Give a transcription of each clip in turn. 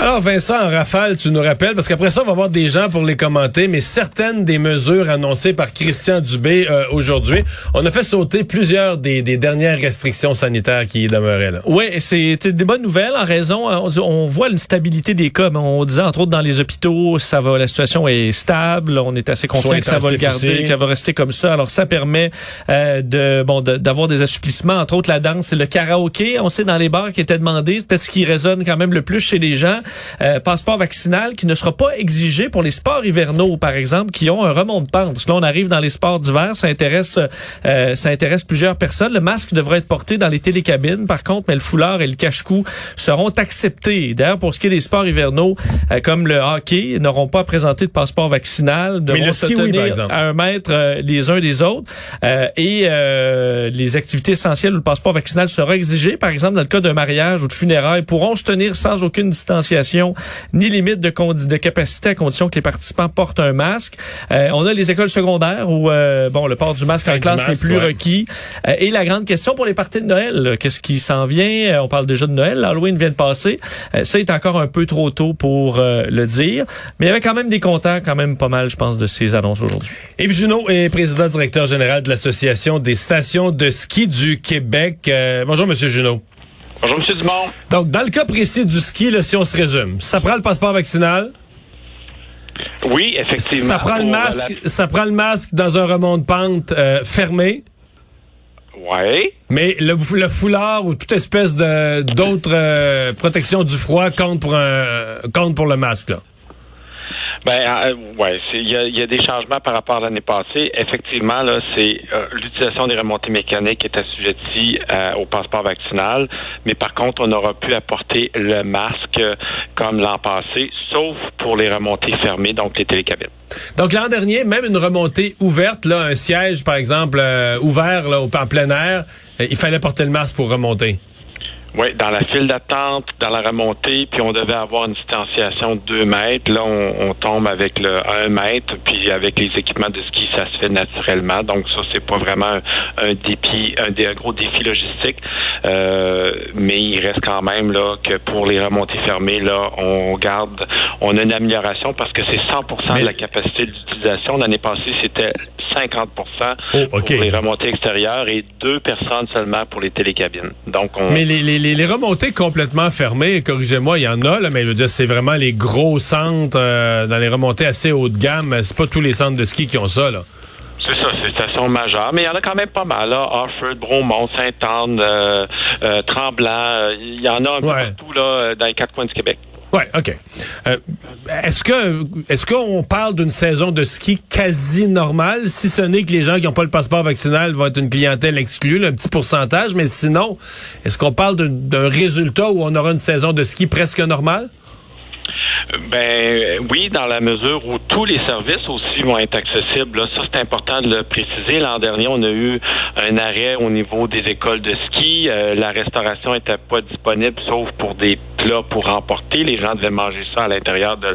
Alors Vincent, en rafale, tu nous rappelles, parce qu'après ça, on va avoir des gens pour les commenter, mais certaines des mesures annoncées par Christian Dubé euh, aujourd'hui, on a fait sauter plusieurs des, dernières restrictions sanitaires qui demeuraient là. Oui, c'était des bonnes nouvelles en raison, euh, on, voit une stabilité des cas, mais on disait entre autres dans les hôpitaux, ça va, la situation est stable, on est assez confiant que ça va le garder, que ça va rester comme ça. Alors ça permet euh, de bon d'avoir des assouplissements, entre autres la danse et le karaoké. On sait dans les bars qui étaient demandés, peut-être ce qui résonne quand même le plus chez les gens. Euh, passeport vaccinal qui ne sera pas exigé pour les sports hivernaux, par exemple, qui ont un remont de pente. Parce que là, on arrive dans les sports d'hiver, ça intéresse, euh, ça intéresse plusieurs personnes. Le masque devrait être porté dans les télécabines, par contre, mais le foulard et le cache-cou seront acceptés. D'ailleurs, pour ce qui est des sports hivernaux, euh, comme le hockey, n'auront pas à présenter de passeport vaccinal, devront se tenir à un mètre les uns des autres. et les activités essentielles où le passeport vaccinal sera exigé, par exemple, dans le cas d'un mariage ou de funérailles, pourront se tenir sans aucune distanciation ni limite de, de capacité à condition que les participants portent un masque. Euh, on a les écoles secondaires où euh, bon le port du masque en classe n'est plus requis. Euh, et la grande question pour les parties de Noël, qu'est-ce qui s'en vient? On parle déjà de Noël, Halloween vient de passer. ça est encore un peu trop tôt pour le dire, mais il y avait quand même des contents, quand même pas mal, je pense, de ces annonces aujourd'hui. Yves Junot est président directeur général de l'association des stations de ski du Québec. bonjour, Monsieur Junot. Bonjour, M. Dumont. Donc, dans le cas précis du ski, là, si on se résume, ça prend le passeport vaccinal? Oui, effectivement. Ça prend le masque, ça prend le masque dans un remont de pente euh, fermé? Oui. Mais le, le, foulard ou toute espèce de d'autres euh, protections du froid compte pour un compte pour le masque là. Ben euh, ouais, il y a, des changements par rapport à l'année passée. Effectivement, là, c'est euh, l'utilisation des remontées mécaniques est assujettie euh, au passeport vaccinal, mais par contre, on aura pu apporter le masque comme l'an passé, sauf pour les remontées fermées, donc les télécabines. Donc l'an dernier, même une remontée ouverte, là, un siège par exemple ouvert là, en plein air, il fallait porter le masque pour remonter. Oui, dans la file d'attente, dans la remontée, puis on devait avoir une distanciation de 2 mètres. Là, on, tombe avec le 1 mètre, puis avec les équipements de ski, ça se fait naturellement. Donc ça, c'est pas vraiment un, défi, un, gros défi logistique. Euh, mais il reste quand même là que pour les remontées fermées, là, on garde, on a une amélioration parce que c'est 100% de la capacité d'utilisation. L'année passée, c'était 50 pour les remontées extérieures et deux personnes seulement pour les télécabines. Donc, on... Mais les, les, les remontées complètement fermées, corrigez-moi, il y en a, là, mais je veux dire, c'est vraiment les gros centres euh, dans les remontées assez haut de gamme. C'est pas tous les centres de ski qui ont ça, là. C'est ça, c'est station majeure, mais il y en a quand même pas mal. Là. Offord, Bromont, Sainte-Anne, euh, euh, Tremblant, il y en a un peu partout là, dans les quatre coins du Québec. Ouais, ok. Euh, est-ce que est-ce qu'on parle d'une saison de ski quasi normale, si ce n'est que les gens qui n'ont pas le passeport vaccinal vont être une clientèle exclue, un petit pourcentage, mais sinon, est-ce qu'on parle d'un résultat où on aura une saison de ski presque normale? Ben oui, dans la mesure où tous les services aussi vont être accessibles. Ça, c'est important de le préciser. L'an dernier, on a eu un arrêt au niveau des écoles de ski. Euh, la restauration n'était pas disponible, sauf pour des plats pour emporter. Les gens devaient manger ça à l'intérieur de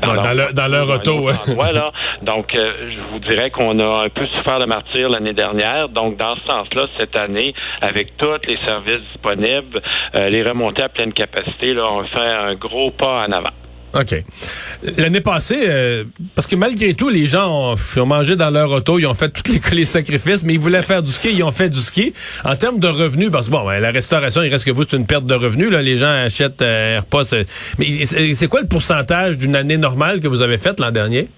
dans, leur, dans, leur auto. Voilà. Donc, euh, je vous dirais qu'on a un peu souffert de martyr l'année dernière. Donc, dans ce sens-là, cette année, avec tous les services disponibles, euh, les remontées à pleine capacité, là, on fait un gros pas en avant. OK. L'année passée, euh, parce que malgré tout, les gens ont, mangé dans leur auto, ils ont fait tous les, les, sacrifices, mais ils voulaient faire du ski, ils ont fait du ski. En termes de revenus, parce que bon, ben, la restauration, il reste que vous, c'est une perte de revenus. Là, les gens achètent euh, repas. Mais c'est quoi le pourcentage d'une année normale que vous avez faite l'an dernier?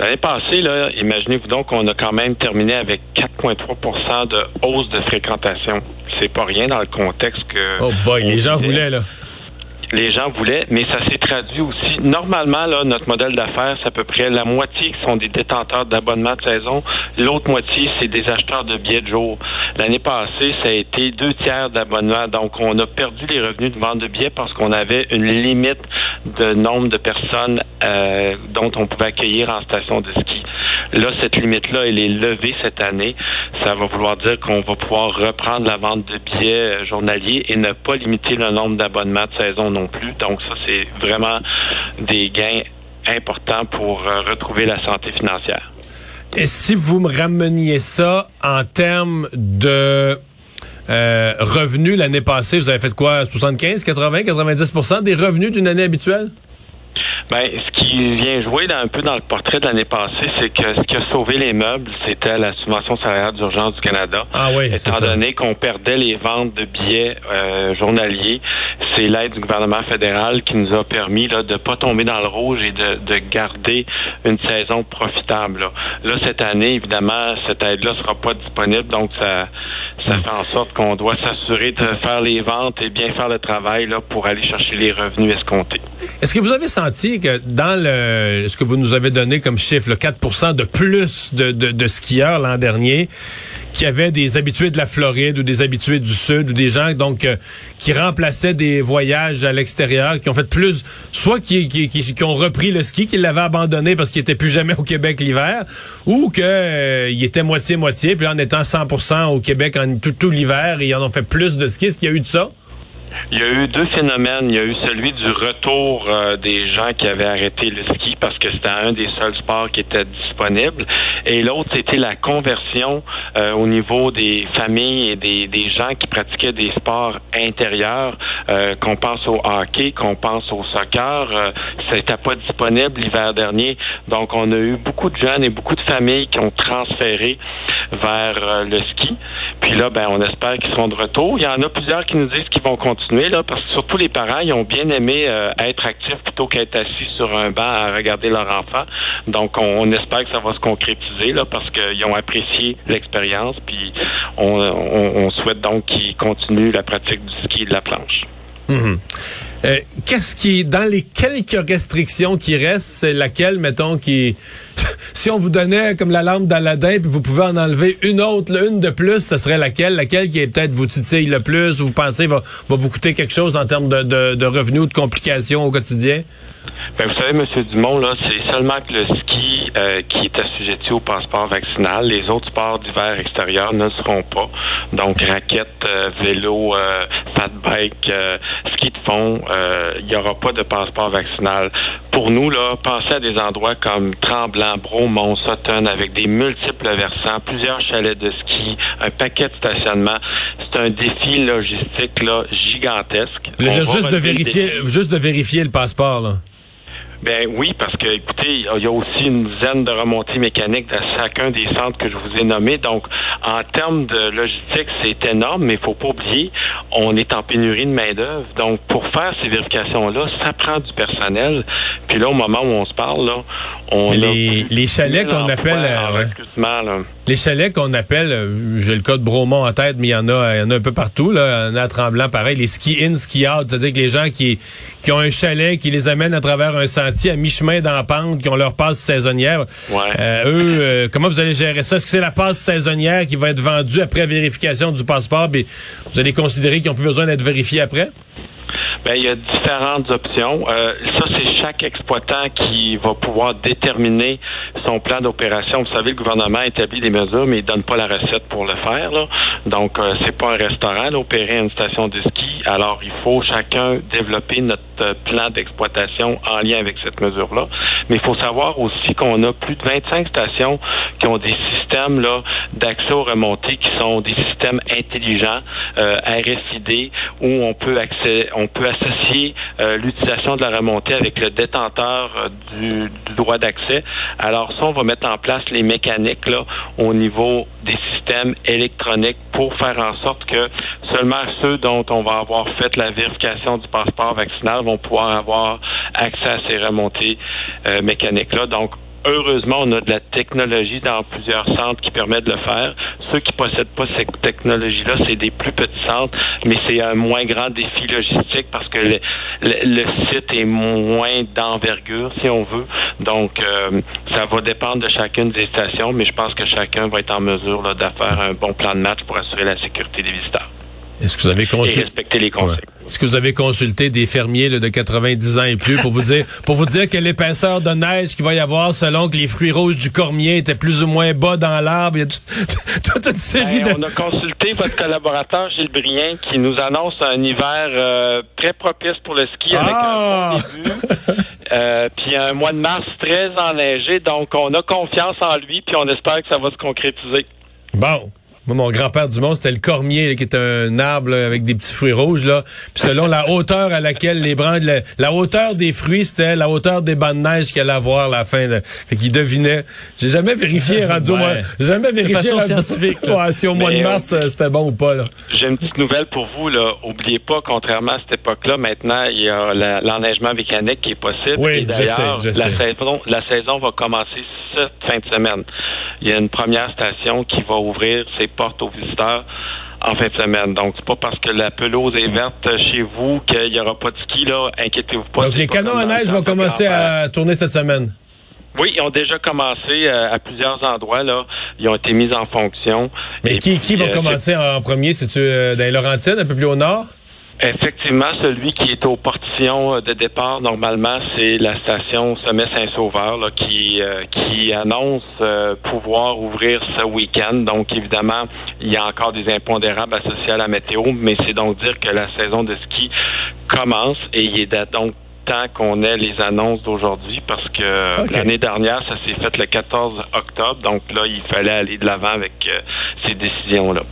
L'année passée, là, imaginez-vous donc qu'on a quand même terminé avec 4,3% de hausse de fréquentation. C'est pas rien dans le contexte que. Oh boy, les gens voulaient, là les gens voulaient, mais ça s'est traduit aussi. Normalement, là, notre modèle d'affaires, c'est à peu près la moitié qui sont des détenteurs d'abonnements de saison, l'autre moitié, c'est des acheteurs de billets de jour. L'année passée, ça a été deux tiers d'abonnements, donc on a perdu les revenus de vente de billets parce qu'on avait une limite de nombre de personnes euh, dont on pouvait accueillir en station de ski. Là, cette limite-là, elle est levée cette année. Ça va vouloir dire qu'on va pouvoir reprendre la vente de billets euh, journaliers et ne pas limiter le nombre d'abonnements de saison non plus. Donc ça, c'est vraiment des gains importants pour euh, retrouver la santé financière. Et si vous me rameniez ça en termes de euh, revenus l'année passée, vous avez fait quoi? 75, 80, 90% des revenus d'une année habituelle? Ben, ce qui vient jouer un peu dans le portrait de l'année passée, c'est que ce qui a sauvé les meubles, c'était la subvention salariale d'urgence du Canada. Ah oui, Étant donné qu'on perdait les ventes de billets euh, journaliers, c'est l'aide du gouvernement fédéral qui nous a permis là, de pas tomber dans le rouge et de, de garder une saison profitable. Là. cette année, évidemment, cette aide-là sera pas disponible, donc ça, ça hmm. fait en sorte qu'on doit s'assurer de faire les ventes et bien faire le travail là, pour aller chercher les revenus escomptés. Est-ce que vous avez senti que dans le ce que vous nous avez donné comme chiffre, le 4% de plus de, de, de skieurs l'an dernier, qui avaient des habitués de la Floride ou des habitués du Sud ou des gens donc euh, qui remplaçaient des voyages à l'extérieur, qui ont fait plus, soit qui, qui, qui, ont repris le ski, qui l'avaient abandonné parce qu'ils étaient plus jamais au Québec l'hiver, ou que euh, il était moitié moitié, puis en étant 100% au Québec en tout, tout l'hiver, ils en ont fait plus de ski. Est-ce qu'il y a eu de ça? Il y a eu deux phénomènes. Il y a eu celui du retour euh, des gens qui avaient arrêté le ski parce que c'était un des seuls sports qui était disponible. Et l'autre, c'était la conversion euh, au niveau des familles et des, des, gens qui pratiquaient des sports intérieurs, euh, qu'on pense au hockey, qu'on pense au soccer. ça n'était pas disponible l'hiver dernier. Donc, on a eu beaucoup de jeunes et beaucoup de familles qui ont transféré vers le ski. Puis là, ben, on espère qu'ils seront de retour. Il y en a plusieurs qui nous disent qu'ils vont continuer, là, parce que surtout les parents, ils ont bien aimé euh, être actifs plutôt qu'être assis sur un banc à regarder leur enfant. Donc, on, espère que ça va se concrétiser, là, parce qu'ils ont apprécié l'expérience, puis on, souhaite donc qu'ils continuent la pratique du ski et de la planche. Mhm. Euh, qu'est-ce qui, dans les quelques restrictions qui restent, c'est laquelle, mettons, qui, si on vous donnait comme la lampe d'Aladin, puis vous pouvez en enlever une autre, une de plus, ce serait laquelle? Laquelle qui est peut-être vous titille le plus, ou vous pensez va, va vous coûter quelque chose en termes de, de, revenus ou de complications au quotidien? Ben, vous savez, M. Dumont, là, c'est seulement que le ski euh, qui est assujetti au passeport vaccinal. Les autres sports d'hiver extérieurs ne seront pas. Donc, raquettes, euh, vélo, euh, fat bike, ski de fond, il n'y aura pas de passeport vaccinal. Pour nous, là, penser à des endroits comme Tremblant, Bromont, Sutton, avec des multiples versants, plusieurs chalets de ski, un paquet de stationnement, c'est un défi logistique là, gigantesque. juste de vérifier, juste de vérifier le passeport. Là. Ben oui, parce que écoutez, il y a aussi une dizaine de remontées mécaniques dans chacun des centres que je vous ai nommés. Donc, en termes de logistique, c'est énorme, mais il faut pas oublier, on est en pénurie de main d'œuvre. Donc, pour faire ces vérifications-là, ça prend du personnel. Puis là, au moment où on se parle, là, on les, les chalets qu'on appelle euh, les chalets qu'on appelle, euh, j'ai le cas de Bromont en tête, mais il y en a, il y en a un peu partout là, il y en a à Tremblant pareil, les ski in, ski out, c'est-à-dire que les gens qui qui ont un chalet qui les amène à travers un sentier à mi-chemin dans la pente, qui ont leur passe saisonnière. Euh, eux, comment vous allez gérer ça? Est-ce que c'est la passe saisonnière qui va être vendue après vérification du passeport, puis vous allez considérer qu'ils n'ont plus besoin d'être vérifiés après? Ben, il y a différentes options. Euh, ça, c'est chaque exploitant qui va pouvoir déterminer son plan d'opération. Vous savez, le gouvernement établit des mesures, mais il donne pas la recette pour le faire. Là. Donc, euh, c'est pas un restaurant, opérer une station de ski. Alors, il faut chacun développer notre euh, plan d'exploitation en lien avec cette mesure-là. Mais il faut savoir aussi qu'on a plus de 25 stations qui ont des systèmes là d'accès aux remontées qui sont des systèmes intelligents euh, RFID où on peut accès, on peut associer euh, l'utilisation de la remontée avec le détenteur euh, du, droit d'accès. Alors ça, on va mettre en place les mécaniques là au niveau des systèmes électroniques pour faire en sorte que seulement ceux dont on va avoir fait la vérification du passeport vaccinal vont pouvoir avoir accès à ces remontées euh, mécaniques-là. Donc, Heureusement, on a de la technologie dans plusieurs centres qui permet de le faire. Ceux qui possèdent pas cette technologie-là, c'est des plus petits centres, mais c'est un moins grand défi logistique parce que le, le, site est moins d'envergure, si on veut. Donc, euh, ça va dépendre de chacune des stations, mais je pense que chacun va être en mesure de faire un bon plan de match pour assurer la sécurité des visiteurs. Est-ce que vous avez consulté... respecter les conseils. Est-ce que vous avez consulté des fermiers de 90 ans et plus pour vous dire pour vous dire que l'épaisseur de neige qu'il va y avoir selon que les fruits rouges du cormier étaient plus ou moins bas dans l'arbre? Il y a toute une série ben, de... On a consulté votre collaborateur Gilles Brien qui nous annonce un hiver euh, très propice pour le ski avec un ah! bon début. Euh, puis un mois de mars très enneigé. Donc, on a confiance en lui puis on espère que ça va se concrétiser. Bon. Moi, mon grand-père du monde, c'était le cormier, qui est un arbre avec des petits fruits rouges. Là. Puis selon la hauteur à laquelle les branches... La, hauteur des fruits, c'était la hauteur des bancs de neige qu'il allait avoir à la fin. De, fait qu'il devinait. J'ai jamais vérifié rendu ouais. J'ai jamais vérifié façon scientifique. si au mois de mars, euh, c'était bon ou pas. Là. J'ai une petite nouvelle pour vous. Là. Oubliez pas, contrairement à cette époque-là, maintenant, il y a l'enneigement mécanique qui est possible. Oui, je sais, je la, Saison, la saison va commencer cette fin de semaine. Il y a une première station qui va ouvrir ses porte aux visiteurs en fin de semaine. Donc, c'est pas parce que la pelouse est verte chez vous qu'il n'y aura pas de ski, là. Inquiétez-vous pas. Donc, les canons à neige vont commencer à tourner cette semaine? Oui, ils ont déjà commencé euh, à plusieurs endroits, là. Ils ont été mis en fonction. Mais qui, qui va euh, commencer en premier? C'est-tu euh, dans les Laurentides, un peu plus au nord? Effectivement, celui qui est au portillon euh, de départ, normalement, c'est la station Sommet Saint-Sauveur qui, euh, qui annonce euh, pouvoir ouvrir ce week-end. Donc, évidemment, il y a encore des impondérables associés à la météo, mais c'est donc dire que la saison de ski commence et il est donc temps qu'on ait les annonces d'aujourd'hui parce que l'année dernière, ça s'est fait le 14 octobre. Donc là, il fallait aller de l'avant avec ces décisions-là.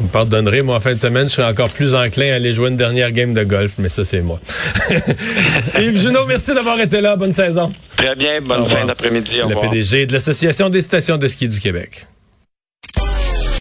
Vous me pardonnerez, moi, en fin de semaine, je serai encore plus enclin à aller jouer une dernière game de golf, mais ça, c'est moi. Yves Junot, merci d'avoir été là. Bonne saison. Très bien. Bonne fin d'après-midi. Le PDG de l'Association des stations de ski du Québec.